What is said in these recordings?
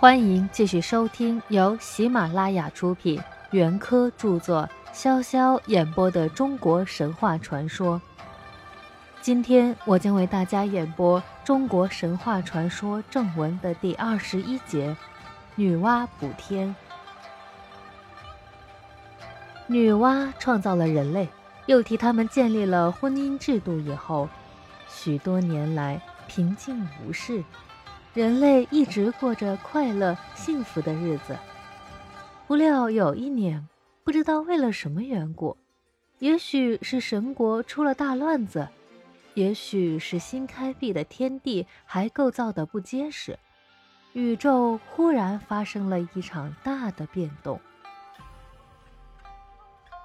欢迎继续收听由喜马拉雅出品、袁科著作、潇潇演播的中国神话传说。今天我将为大家演播中国神话传说正文的第二十一节：女娲补天。女娲创造了人类，又替他们建立了婚姻制度以后，许多年来平静无事。人类一直过着快乐幸福的日子。不料有一年，不知道为了什么缘故，也许是神国出了大乱子，也许是新开辟的天地还构造的不结实，宇宙忽然发生了一场大的变动。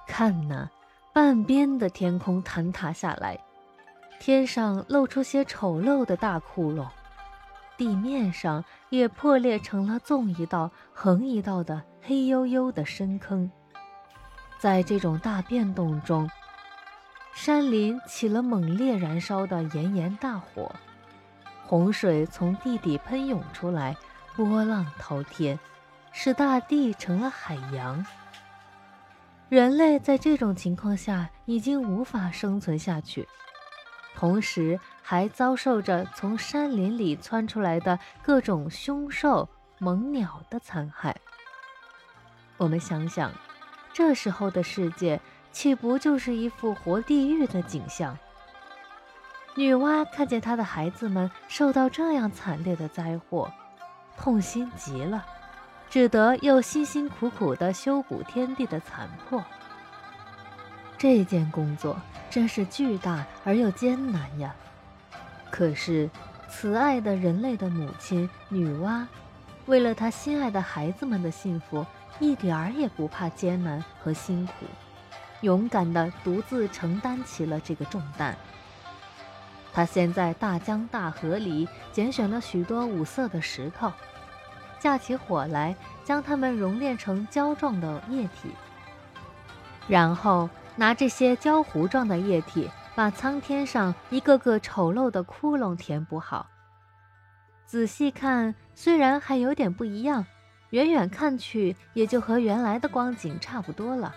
看呐，半边的天空坍塌下来，天上露出些丑陋的大窟窿。地面上也破裂成了纵一道、横一道的黑黝黝的深坑。在这种大变动中，山林起了猛烈燃烧的炎炎大火，洪水从地底喷涌出来，波浪滔天，使大地成了海洋。人类在这种情况下已经无法生存下去。同时还遭受着从山林里窜出来的各种凶兽猛鸟的残害。我们想想，这时候的世界岂不就是一副活地狱的景象？女娲看见她的孩子们受到这样惨烈的灾祸，痛心极了，只得又辛辛苦苦地修补天地的残破。这件工作。真是巨大而又艰难呀！可是，慈爱的人类的母亲女娲，为了她心爱的孩子们的幸福，一点儿也不怕艰难和辛苦，勇敢地独自承担起了这个重担。她先在大江大河里拣选了许多五色的石头，架起火来，将它们熔炼成胶状的液体，然后。拿这些焦糊状的液体，把苍天上一个个丑陋的窟窿填补好。仔细看，虽然还有点不一样，远远看去也就和原来的光景差不多了。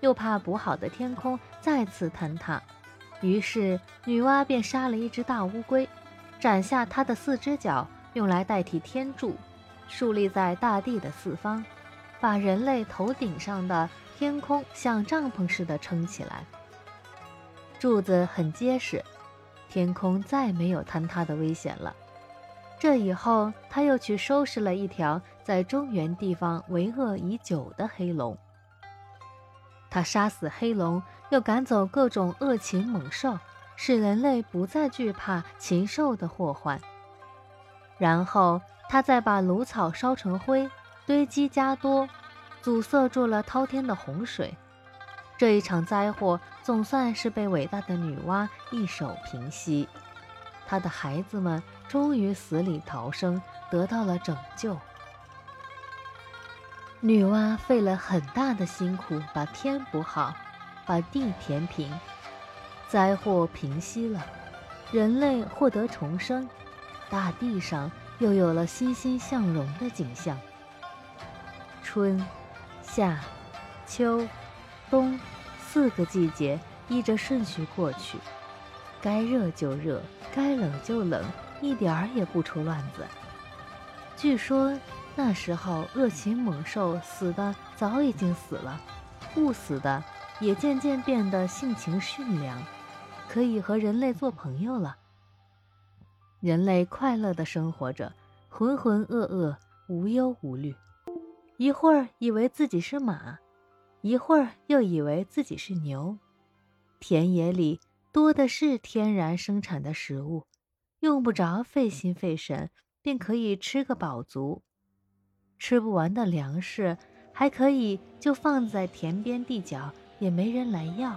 又怕补好的天空再次坍塌，于是女娲便杀了一只大乌龟，斩下它的四只脚，用来代替天柱，竖立在大地的四方，把人类头顶上的。天空像帐篷似的撑起来，柱子很结实，天空再没有坍塌的危险了。这以后，他又去收拾了一条在中原地方为恶已久的黑龙。他杀死黑龙，又赶走各种恶禽猛兽，使人类不再惧怕禽兽的祸患。然后，他再把芦草烧成灰，堆积加多。阻塞住了滔天的洪水，这一场灾祸总算是被伟大的女娲一手平息。她的孩子们终于死里逃生，得到了拯救。女娲费了很大的辛苦，把天补好，把地填平，灾祸平息了，人类获得重生，大地上又有了欣欣向荣的景象。春。夏、秋、冬四个季节依着顺序过去，该热就热，该冷就冷，一点儿也不出乱子。据说那时候恶禽猛兽死的早已经死了，不死的也渐渐变得性情驯良，可以和人类做朋友了。人类快乐地生活着，浑浑噩噩，无忧无虑。一会儿以为自己是马，一会儿又以为自己是牛。田野里多的是天然生产的食物，用不着费心费神，便可以吃个饱足。吃不完的粮食还可以就放在田边地角，也没人来要。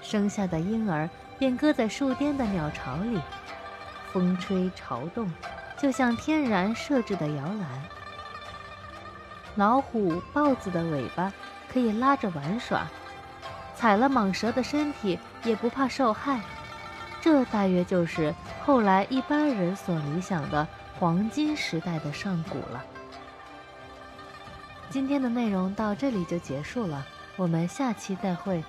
生下的婴儿便搁在树巅的鸟巢里，风吹潮动，就像天然设置的摇篮。老虎、豹子的尾巴可以拉着玩耍，踩了蟒蛇的身体也不怕受害。这大约就是后来一般人所理想的黄金时代的上古了。今天的内容到这里就结束了，我们下期再会。